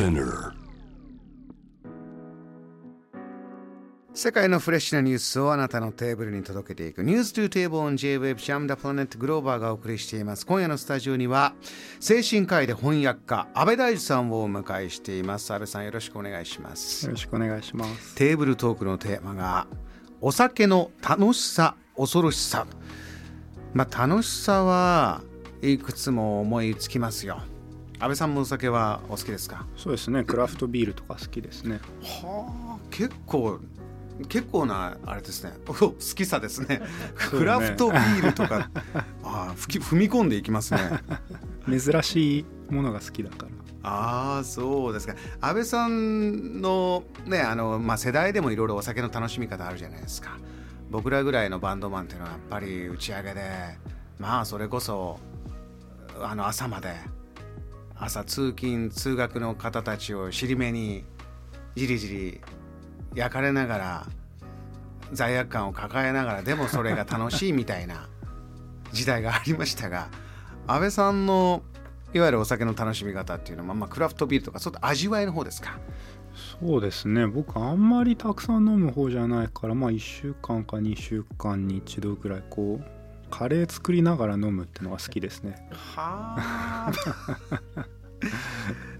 Spinner 世界のフレッシュなニュースをあなたのテーブルに届けていく。ニュース to table on J-Web Jam the Planet Global がお送りしています。今夜のスタジオには精神科医で翻訳家安倍大樹さんをお迎えしています。安倍さんよろしくお願いします。よろしくお願いします。テーブルトークのテーマがお酒の楽しさ恐ろしさ。まあ楽しさはいくつも思いつきますよ安倍さんもお酒はお好きですか？そうですね。クラフトビールとか好きですね。はあ結構結構なあれですね。好きさですね。クラフトビールとか。あ踏踏み込んでいきますね。珍しいものが好きだから。ああそうですか。安倍さんのねあの、まあ、世代でもいろいろお酒の楽しみ方あるじゃないですか。僕らぐらいのバンドマンっていうのはやっぱり打ち上げでまあそれこそあの朝まで朝通勤通学の方たちを尻目にじりじり焼かれながら罪悪感を抱えながらでもそれが楽しいみたいな時代がありましたが 安倍さんのいわゆるお酒の楽しみ方っていうのは、まあ、クラフトビールとかそういった味わいの方ですか？そうですね。僕あんまりたくさん飲む方じゃないからまあ1週間か2週間に1度ぐらいこうカレー作りながら飲むってのが好きですね。はあ。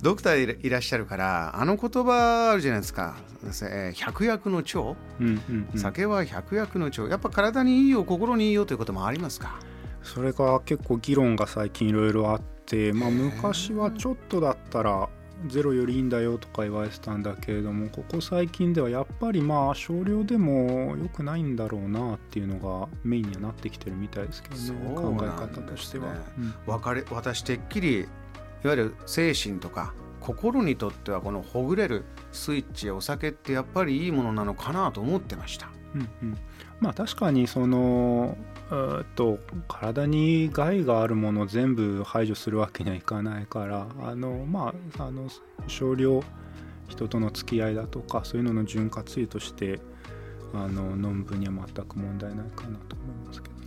ドクターいらっしゃるからあの言葉あるじゃないですか。えー百薬の長、うんうん、うん、酒は百薬の長。やっぱ体にいいよ心にいいよということもありますか？それが結構議論が最近いろいろあってまあ昔はちょっとだったらゼロよりいいんだよとか言われてたんだけれどもここ最近ではやっぱりまあ少量でも良くないんだろうなっていうのがメインにはなってきてるみたいですけどねそう考え方としては。わかれ私てっきりいわゆる精神とか心にとってはこのほぐれるスイッチやお酒ってやっぱりいいものなのかなと思ってました。うんうん。まあ確かにそのえーっと体に害があるものを全部排除するわけにはいかないからあのまああの少量人との付き合いだとかそういうのの潤滑油としてあの飲む分には全く問題ないかなと思いますけど。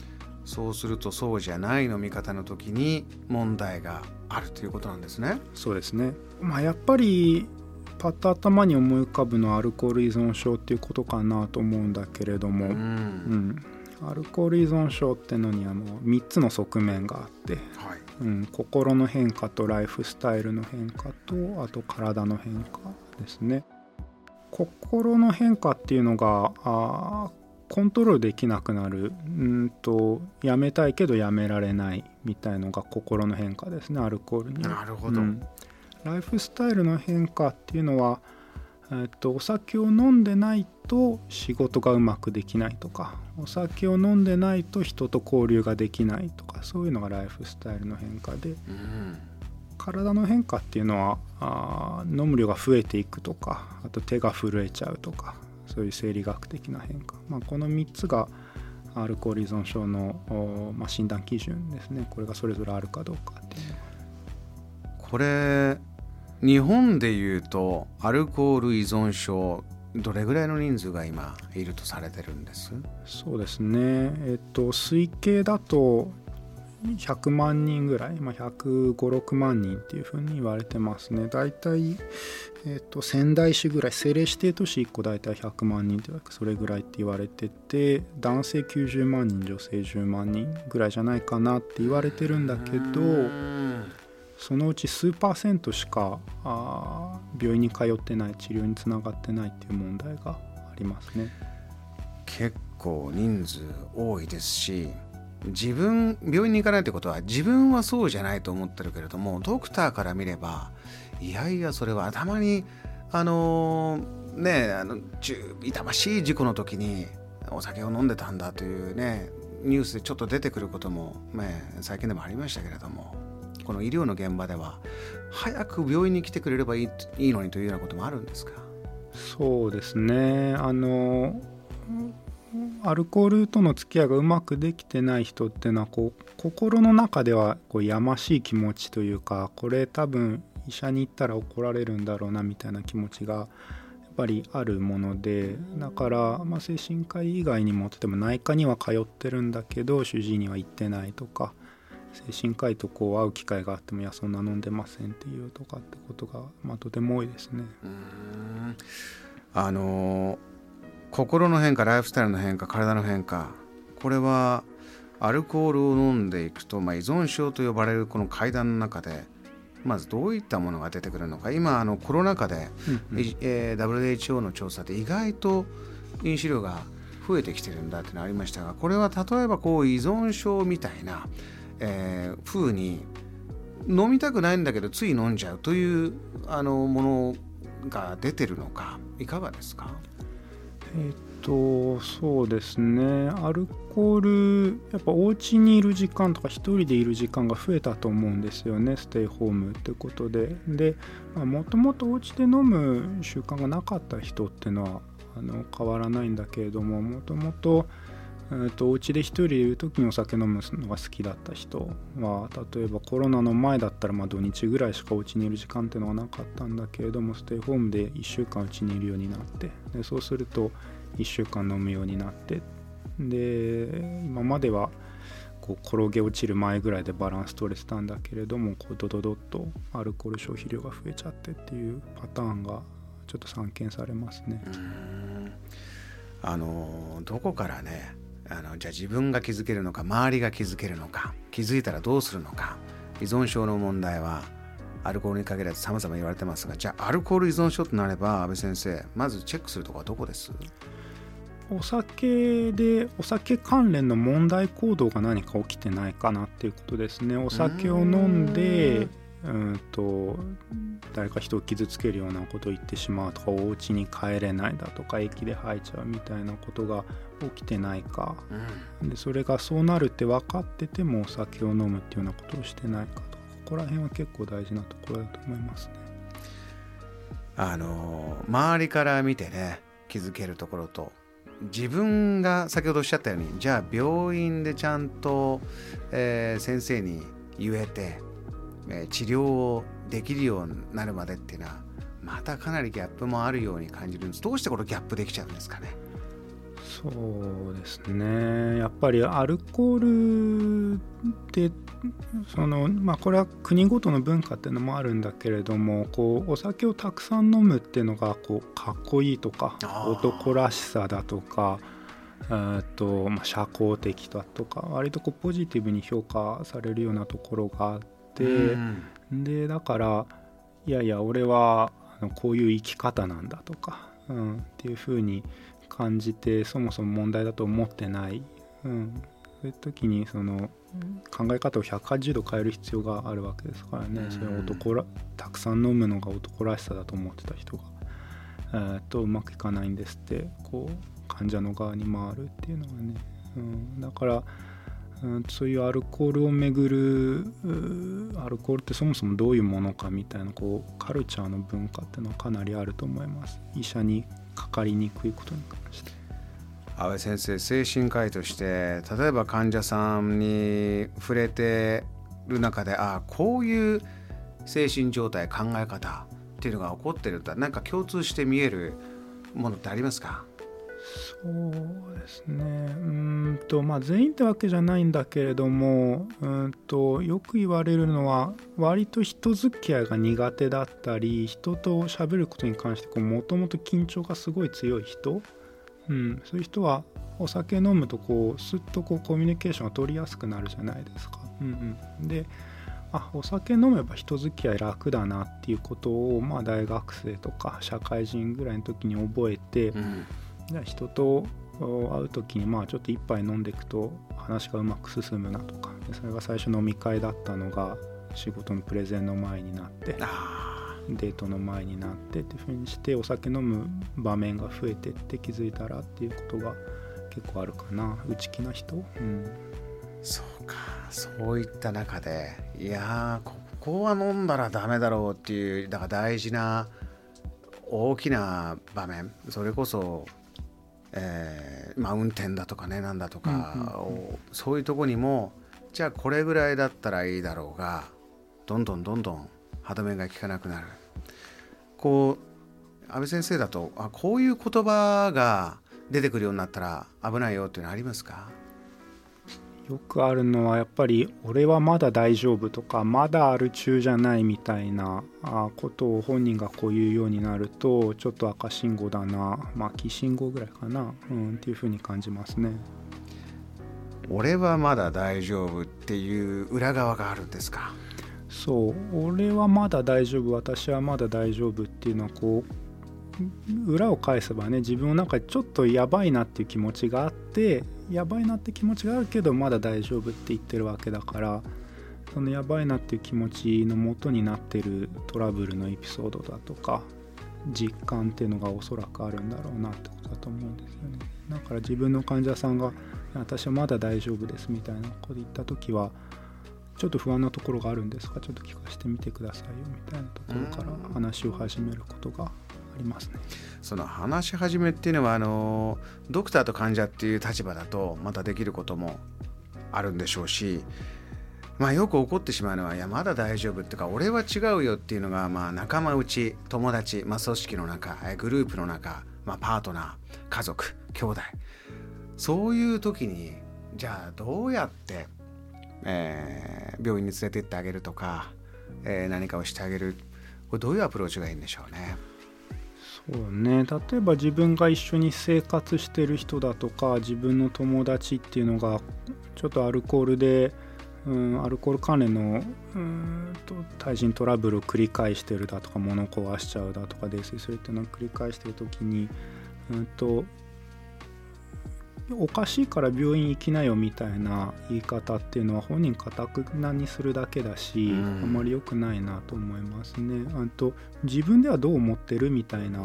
そうするとそうじゃない飲み方の時に問題があるということなんですね。そうですね。まあやっぱりパッと頭に思い浮かぶのはアルコール依存症っていうことかなと思うんだけれども、ううんん、アルコール依存症ってのにはもう3つの側面があって、はい。うん、心の変化とライフスタイルの変化とあと体の変化ですね。心の変化っていうのがあーコントロールできなくなる。うんとやめたいけどやめられないみたいのが心の変化ですねアルコールに。はなるほど、うん。ライフスタイルの変化っていうのは、えっとお酒を飲んでないと仕事がうまくできないとかお酒を飲んでないと人と交流ができないとかそういうのがライフスタイルの変化でうん体の変化っていうのはあ飲む量が増えていくとかあと手が震えちゃうとかそういう生理学的な変化、まあ、この3つがアルコール依存症の、まあ、診断基準ですね。これがそれぞれあるかどうかっていうこれ日本でいうとアルコール依存症どれぐらいの人数が今いるとされてるんです？そうですね。えっと推計だと100万人ぐらい、まあ、156万人っていうふうに言われてますね。大体、えっと、仙台市ぐらい。政令指定都市1個大体100万人というかそれぐらいって言われてて男性90万人女性10万人ぐらいじゃないかなって言われてるんだけどうんそのうち数パーセントしかあ病院に通ってない治療につながってないっていう問題がありますね。結構人数多いですし自分病院に行かないってことは自分はそうじゃないと思ってるけれどもドクターから見ればいやいやそれはたまにあのねあの痛ましい事故の時にお酒を飲んでたんだというねニュースでちょっと出てくることも、ね、最近でもありましたけれどもこの医療の現場では早く病院に来てくれればいいいいのにというようなこともあるんですか？そうですね。あのアルコールとの付き合いがうまくできてない人っていうのはこう心の中ではこうやましい気持ちというかこれ多分医者に行ったら怒られるんだろうなみたいな気持ちがやっぱりあるものでだから、まあ、精神科医以外にも例えば内科には通ってるんだけど主治医には行ってないとか精神科医とこう会う機会があってもいやそんな飲んでませんっていうとかってことが、まあ、とても多いですね。うん。あの心の変化ライフスタイルの変化体の変化これはアルコールを飲んでいくと、まあ、依存症と呼ばれるこの階段の中でまずどういったものが出てくるのか。今あのコロナ禍で、うんうん、えー、WHO の調査で意外と飲酒量が増えてきてるんだってのありましたがこれは例えばこう依存症みたいな、えー、風に飲みたくないんだけどつい飲んじゃうというあのものが出てるのかいかがですか？えっとそうですね。アルコールやっぱお家にいる時間とか1人でいる時間が増えたと思うんですよね。ステイホームってことで。でもともとお家で飲む習慣がなかった人っていうのはあの変わらないんだけれどももともとお家で一人でいる時にお酒飲むのが好きだった人は例えばコロナの前だったらま土日ぐらいしかお家にいる時間っていうのはなかったんだけれどもステイホームで1週間うちにいるようになってでそうすると1週間飲むようになってで今まではこう転げ落ちる前ぐらいでバランス取れてたんだけれどもこうドドドッとアルコール消費量が増えちゃってっていうパターンがちょっと散見されますね。あのどこからねあのじゃあ自分が気づけるのか周りが気づけるのか気づいたらどうするのか。依存症の問題はアルコールに限らず様々言われてますがじゃあアルコール依存症となれば安倍先生まずチェックするとこはどこです？お酒でお酒関連の問題行動が何か起きてないかなっていうことですね。お酒を飲んでうんと誰か人を傷つけるようなことを言ってしまうとかお家に帰れないだとか駅で吐いちゃうみたいなことが起きてないか、うん、でそれがそうなるって分かっててもお酒を飲むっていうようなことをしてないかとかここら辺は結構大事なところだと思いますね。あの周りから見てね気づけるところと自分が先ほどおっしゃったようにじゃあ病院でちゃんと、えー、先生に言えてえ治療をできるようになるまでっていうのはまたかなりギャップもあるように感じるんです。どうしてこのギャップできちゃうんですかね？そうですね。やっぱりアルコールってそのまあこれは国ごとの文化っていうのもあるんだけれどもこうお酒をたくさん飲むっていうのがこうかっこいいとか男らしさだとかと、まあ、社交的だとか割とこうポジティブに評価されるようなところがあって、うん、でだからいやいや俺はこういう生き方なんだとか、うん、っていうふうに感じてそもそも問題だと思ってない、うん、そういう時にその考え方を180度変える必要があるわけですからね、うん、それ男らたくさん飲むのが男らしさだと思ってた人が、えー、とうまくいかないんですってこう患者の側に回るっていうのがね、うん、だからそういうアルコールをめぐるアルコールってそもそもどういうものかみたいなこうカルチャーの文化っていうのはかなりあると思います。医者にかかりにくいことに関して。安倍先生精神科医として例えば患者さんに触れてる中でああこういう精神状態考え方っていうのが起こってると何か共通して見えるものってありますか？そうですね。うんとまあ全員ってわけじゃないんだけれどもうんとよく言われるのは割と人付き合いが苦手だったり人と喋ることに関してもともと緊張がすごい強い人、うん、そういう人はお酒飲むとこうすっとこうコミュニケーションが取りやすくなるじゃないですか。うんうん、であお酒飲めば人付き合い楽だなっていうことを、まあ、大学生とか社会人ぐらいの時に覚えて、うん。人と会う時にまあちょっと一杯飲んでいくと話がうまく進むなとかそれが最初飲み会だったのが仕事のプレゼンの前になってデートの前になってっていうふうにしてお酒飲む場面が増えてって気づいたらっていうことが結構あるかな。内気な人、うん、そうか。そういった中でいやここは飲んだらダメだろうっていうだから大事な大きな場面。それこそえーまあ、運転だとかねなんだとか、うんうんうん、そういうとこにもじゃあこれぐらいだったらいいだろうがどんどんどんどん歯止めが効かなくなる。こう安倍先生だとあこういう言葉が出てくるようになったら危ないよっていうのはありますか？よくあるのはやっぱり「俺はまだ大丈夫」とか「まだある中じゃない」みたいなことを本人がこう言うようになるとちょっと赤信号だなまあ黄信号ぐらいかな、うん、っていうふうに感じますね。俺はまだ大丈夫っていう裏側があるんですか？そう俺はまだ大丈夫私はまだ大丈夫っていうのはこう裏を返せばね自分の中でちょっとやばいなっていう気持ちがあってやばいなって気持ちがあるけどまだ大丈夫って言ってるわけだからそのやばいなっていう気持ちのもとになってるトラブルのエピソードだとか実感っていうのがおそらくあるんだろうなってことだと思うんですよね。だから自分の患者さんが私はまだ大丈夫ですみたいなこと言った時はちょっと不安なところがあるんですか？ちょっと聞かせてみてくださいよみたいなところから話を始めることがありますね。その話し始めっていうのはあのドクターと患者っていう立場だとまたできることもあるんでしょうしまあよく起こってしまうのは、いや、まだ大丈夫っていうか、俺は違うよっていうのが、まあ仲間内、友達、まあ組織の中、グループの中、まあパートナー、家族、兄弟。そういう時に、じゃあどうやって、えー、病院に連れてってあげるとか、えー、何かをしてあげる。これどういうアプローチがいいんでしょうね。そうね。例えば自分が一緒に生活してる人だとか自分の友達っていうのがちょっとアルコールでうんアルコール関連のうんと対人トラブルを繰り返してるだとか物壊しちゃうだとか泥酔するっていうのを繰り返してる時にうんとおかしいから病院行きなよみたいな言い方っていうのは本人かたくなにするだけだし、うん、あまり良くないなと思いますね。あと自分ではどう思ってるみたいな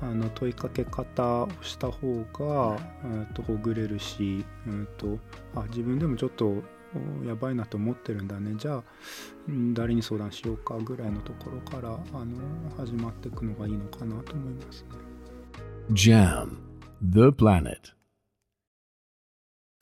あの問いかけ方をした方が、えー、とほぐれるし、えーとあ自分でもちょっとやばいなと思ってるんだねじゃあ誰に相談しようかぐらいのところからあの始まっていくのがいいのかなと思いますね。JAM The Planet